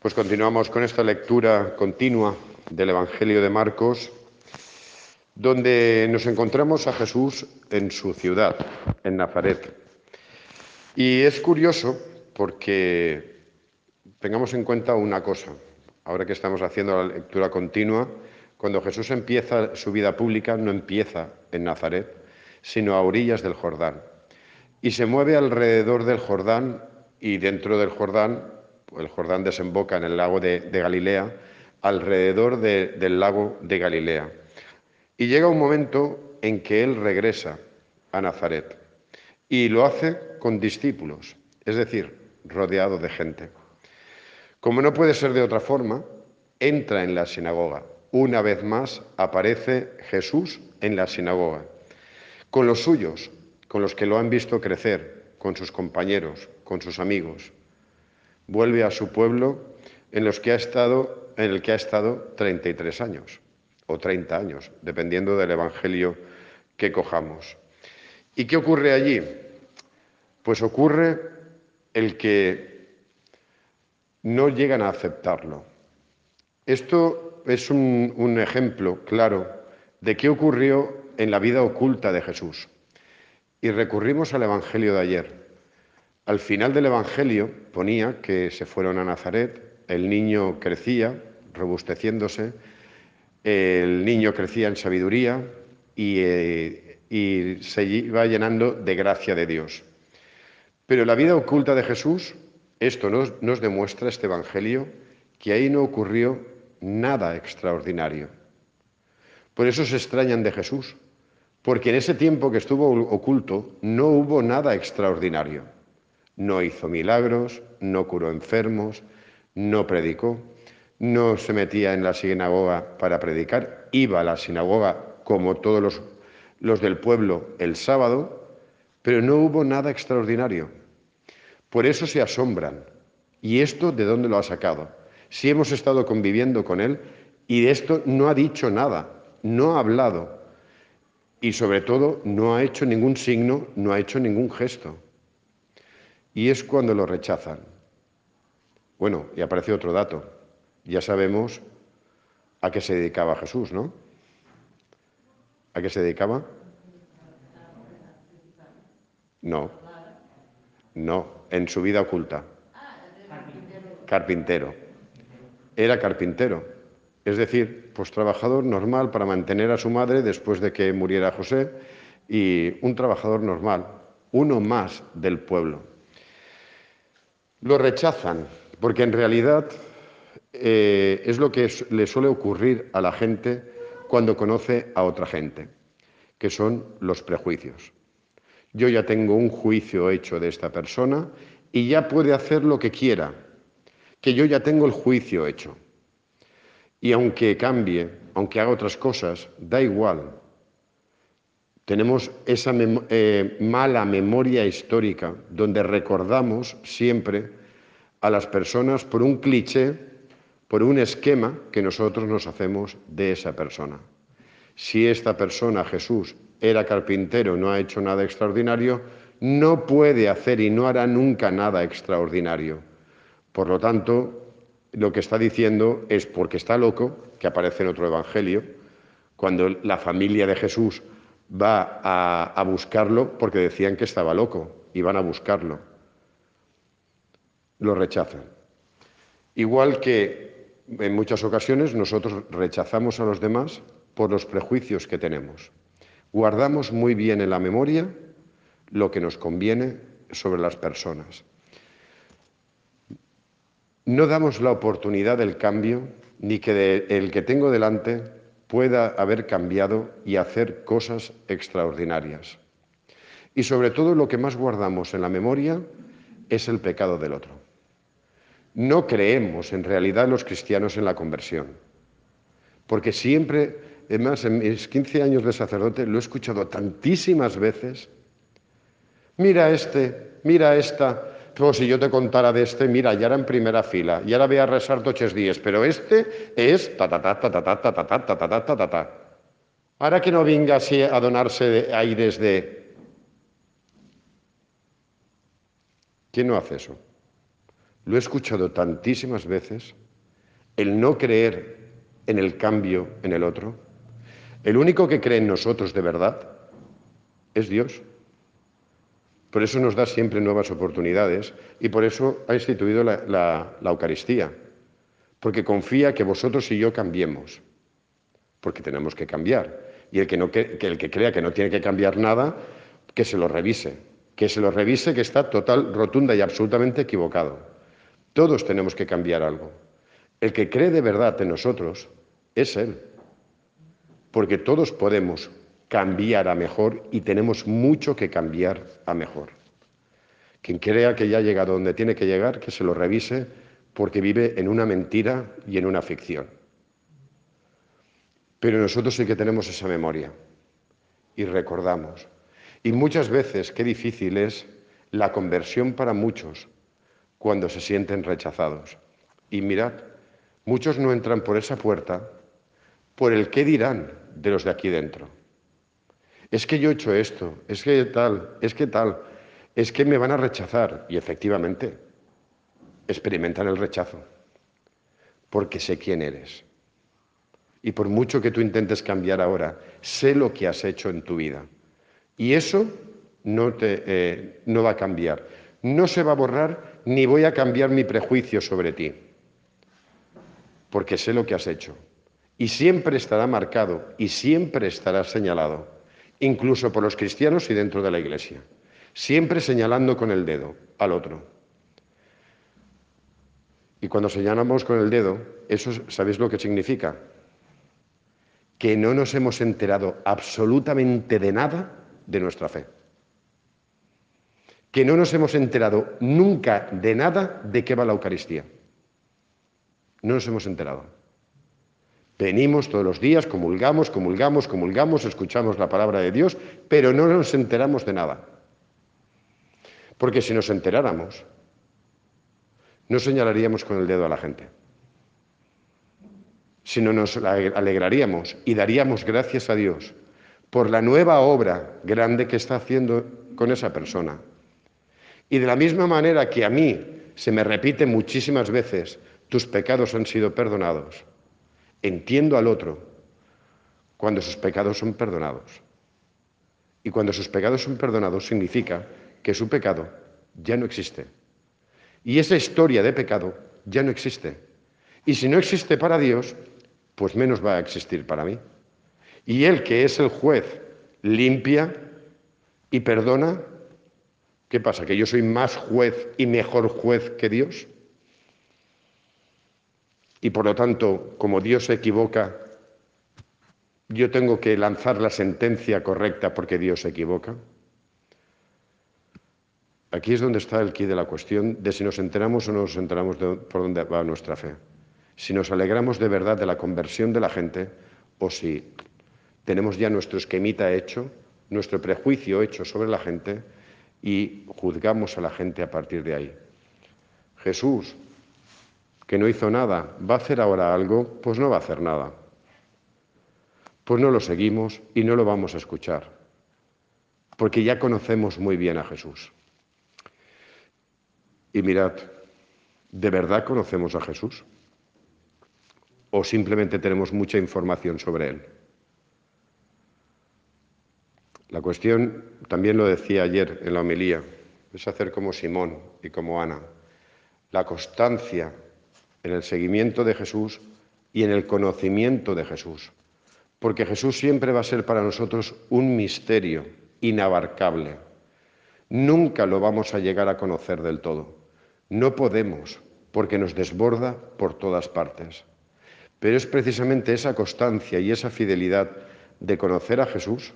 Pues continuamos con esta lectura continua del Evangelio de Marcos, donde nos encontramos a Jesús en su ciudad, en Nazaret. Y es curioso porque tengamos en cuenta una cosa, ahora que estamos haciendo la lectura continua, cuando Jesús empieza su vida pública, no empieza en Nazaret, sino a orillas del Jordán. Y se mueve alrededor del Jordán y dentro del Jordán el Jordán desemboca en el lago de, Galilea, alrededor del lago de Galilea. Y llega un momento en que él regresa a Nazaret y lo hace con discípulos, es decir, rodeado de gente. Como no puede ser de otra forma, entra en la sinagoga. Una vez más aparece Jesús en la sinagoga, con los suyos, con los que lo han visto crecer, con sus compañeros, con sus amigos vuelve a su pueblo en, los que ha estado, en el que ha estado 33 años o 30 años, dependiendo del Evangelio que cojamos. ¿Y qué ocurre allí? Pues ocurre el que no llegan a aceptarlo. Esto es un, un ejemplo claro de qué ocurrió en la vida oculta de Jesús. Y recurrimos al Evangelio de ayer. Al final del Evangelio ponía que se fueron a Nazaret, el niño crecía, robusteciéndose, el niño crecía en sabiduría eh, y, se iba llenando de gracia de Dios. Pero la vida oculta de Jesús, esto nos, nos demuestra este Evangelio, que ahí no ocurrió nada extraordinario. Por eso se extrañan de Jesús, porque en ese tiempo que estuvo oculto no hubo nada extraordinario. No hizo milagros, no curó enfermos, no predicó, no se metía en la sinagoga para predicar, iba a la sinagoga como todos los, los del pueblo el sábado, pero no hubo nada extraordinario. Por eso se asombran. ¿Y esto de dónde lo ha sacado? Si hemos estado conviviendo con él y de esto no ha dicho nada, no ha hablado y sobre todo no ha hecho ningún signo, no ha hecho ningún gesto y es cuando lo rechazan. Bueno, y aparece otro dato. Ya sabemos a qué se dedicaba Jesús, ¿no? ¿A qué se dedicaba? No, no, en su vida oculta. Carpintero. Era carpintero. Es decir, pues trabajador normal para mantener a su madre después de que muriera José y un trabajador normal, uno más del pueblo. Lo rechazan, porque en realidad eh, es lo que le suele ocurrir a la gente cuando conoce a otra gente, que son los prejuicios. Yo ya tengo un juicio hecho de esta persona y ya puede hacer lo que quiera, que yo ya tengo el juicio hecho. Y aunque cambie, aunque haga otras cosas, da igual. Tenemos esa eh, mala memoria histórica donde recordamos siempre a las personas por un cliché, por un esquema que nosotros nos hacemos de esa persona. Si esta persona, Jesús, era carpintero, no ha hecho nada extraordinario, no puede hacer y no hará nunca nada extraordinario. Por lo tanto, lo que está diciendo es porque está loco, que aparece en otro evangelio, cuando la familia de Jesús va a, buscarlo porque decían que estaba loco y van a buscarlo. Lo rechazan. Igual que en muchas ocasiones nosotros rechazamos a los demás por los prejuicios que tenemos. Guardamos muy bien en la memoria lo que nos conviene sobre las personas. No damos la oportunidad del cambio ni que el que tengo delante pueda haber cambiado y hacer cosas extraordinarias. Y sobre todo lo que más guardamos en la memoria es el pecado del otro. No creemos en realidad los cristianos en la conversión, porque siempre, además en mis 15 años de sacerdote lo he escuchado tantísimas veces, mira este, mira esta, si yo te contara de este, mira, ya era en primera fila, y ahora voy a rezar toches días, pero este es Ahora que no venga así a donarse ahí desde... ¿Quién no hace eso? lo he escuchado tantísimas veces, el no creer en el cambio en el otro. El único que cree en nosotros de verdad es Dios. Por eso nos da siempre nuevas oportunidades y por eso ha instituido la, Eucaristía, porque confía que vosotros y yo cambiemos, porque tenemos que cambiar. Y el que, no, que el que crea que no tiene que cambiar nada, que se lo revise, que se lo revise que está total, rotunda y absolutamente equivocado. Todos tenemos que cambiar algo. El que cree de verdad en nosotros es Él, porque todos podemos cambiar a mejor y tenemos mucho que cambiar a mejor. Quien crea que ya ha llegado donde tiene que llegar, que se lo revise porque vive en una mentira y en una ficción. Pero nosotros sí que tenemos esa memoria y recordamos. Y muchas veces qué difícil es la conversión para muchos cuando se sienten rechazados. Y mirad, muchos no entran por esa puerta por el qué dirán de los de aquí dentro es que yo he hecho esto, es que tal, es que tal, es que me van a rechazar. Y efectivamente, experimentan el rechazo, porque sé quién eres. Y por mucho que tú intentes cambiar ahora, sé lo que has hecho en tu vida. Y eso no, te, eh, no va a cambiar. No se va a borrar ni voy a cambiar mi prejuicio sobre ti, porque sé lo que has hecho. Y siempre estará marcado y siempre estará señalado incluso por los cristianos y dentro de la Iglesia, siempre señalando con el dedo al otro. Y cuando señalamos con el dedo, eso ¿sabéis lo que significa? Que no nos hemos enterado absolutamente de nada de nuestra fe. Que no nos hemos enterado nunca de nada de qué va la Eucaristía. No nos hemos enterado. Venimos todos los días, comulgamos, comulgamos, comulgamos, escuchamos la palabra de Dios, pero no nos enteramos de nada. Porque si nos enteráramos, no señalaríamos con el dedo a la gente, sino nos alegraríamos y daríamos gracias a Dios por la nueva obra grande que está haciendo con esa persona. Y de la misma manera que a mí se me repite muchísimas veces, tus pecados han sido perdonados entiendo al otro cuando sus pecados son perdonados. Y cuando sus pecados son perdonados significa que su pecado ya no existe. Y esa historia de pecado ya no existe. Y si no existe para Dios, pues menos va a existir para mí. Y Él, que es el juez, limpia y perdona. ¿Qué pasa? ¿Que yo soy más juez y mejor juez que Dios? Y por lo tanto, como Dios se equivoca, yo tengo que lanzar la sentencia correcta porque Dios se equivoca. Aquí es donde está el quid de la cuestión de si nos enteramos o no nos enteramos de por dónde va nuestra fe. Si nos alegramos de verdad de la conversión de la gente o si tenemos ya nuestro esquemita hecho, nuestro prejuicio hecho sobre la gente y juzgamos a la gente a partir de ahí. Jesús que no hizo nada, ¿va a hacer ahora algo? Pues no va a hacer nada. Pues no lo seguimos y no lo vamos a escuchar, porque ya conocemos muy bien a Jesús. Y mirad, ¿de verdad conocemos a Jesús? ¿O simplemente tenemos mucha información sobre Él? La cuestión, también lo decía ayer en la homilía, es hacer como Simón y como Ana. La constancia en el seguimiento de Jesús y en el conocimiento de Jesús. Porque Jesús siempre va a ser para nosotros un misterio inabarcable. Nunca lo vamos a llegar a conocer del todo. No podemos, porque nos desborda por todas partes. Pero es precisamente esa constancia y esa fidelidad de conocer a Jesús,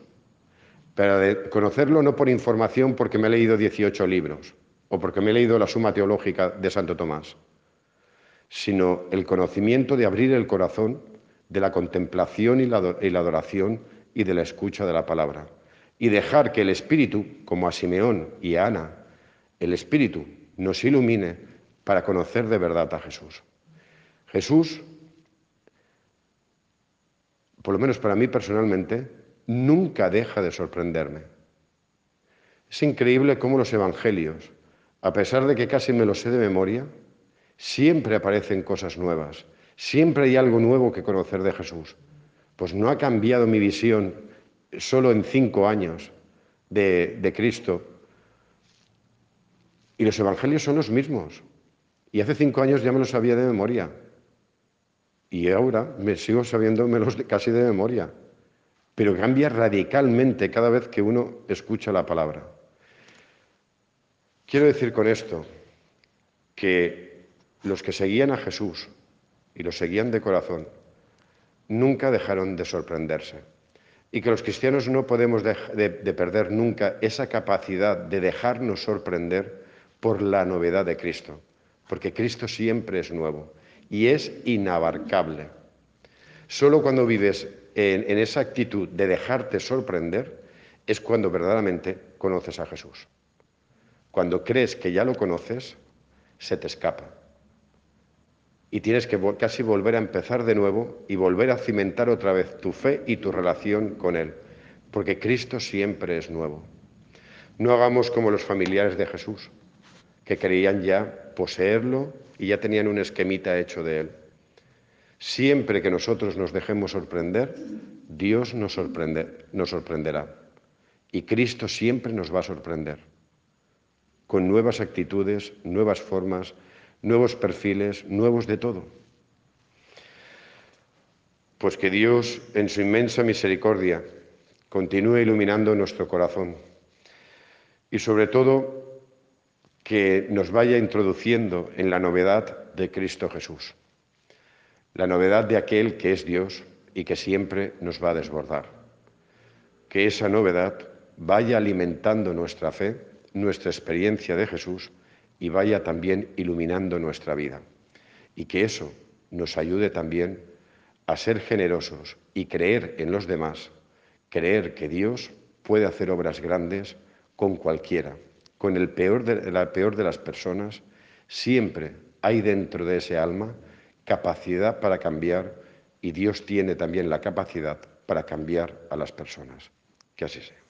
para conocerlo no por información porque me he leído 18 libros o porque me he leído la Suma Teológica de Santo Tomás, sino el conocimiento de abrir el corazón, de la contemplación y la, adoración y de la escucha de la palabra. Y dejar que el Espíritu, como a Simeón y a Ana, el Espíritu nos ilumine para conocer de verdad a Jesús. Jesús, por lo menos para mí personalmente, nunca deja de sorprenderme. Es increíble cómo los evangelios, a pesar de que casi me los sé de memoria, Siempre aparecen cosas nuevas, siempre hay algo nuevo que conocer de Jesús. Pues no ha cambiado mi visión solo en cinco años de, de Cristo. Y los evangelios son los mismos. Y hace cinco años ya me los sabía de memoria. Y ahora me sigo sabiéndomelos casi de memoria. Pero cambia radicalmente cada vez que uno escucha la palabra. Quiero decir con esto que los que seguían a Jesús y los seguían de corazón nunca dejaron de sorprenderse. Y que los cristianos no podemos de, de perder nunca esa capacidad de dejarnos sorprender por la novedad de Cristo. Porque Cristo siempre es nuevo y es inabarcable. Solo cuando vives en, esa actitud de dejarte sorprender es cuando verdaderamente conoces a Jesús. Cuando crees que ya lo conoces, se te escapa. Y tienes que casi volver a empezar de nuevo y volver a cimentar otra vez tu fe y tu relación con Él, porque Cristo siempre es nuevo. No hagamos como los familiares de Jesús, que creían ya poseerlo y ya tenían un esquemita hecho de Él. Siempre que nosotros nos dejemos sorprender, Dios nos, sorprende, nos sorprenderá. Y Cristo siempre nos va a sorprender con nuevas actitudes, nuevas formas, nuevos perfiles, nuevos de todo. Pues que Dios, en su inmensa misericordia, continúe iluminando nuestro corazón y sobre todo que nos vaya introduciendo en la novedad de Cristo Jesús, la novedad de aquel que es Dios y que siempre nos va a desbordar. Que esa novedad vaya alimentando nuestra fe, nuestra experiencia de Jesús y vaya también iluminando nuestra vida. Y que eso nos ayude también a ser generosos y creer en los demás, creer que Dios puede hacer obras grandes con cualquiera, con el peor de, la peor de las personas, siempre hay dentro de ese alma capacidad para cambiar y Dios tiene también la capacidad para cambiar a las personas. Que así sea.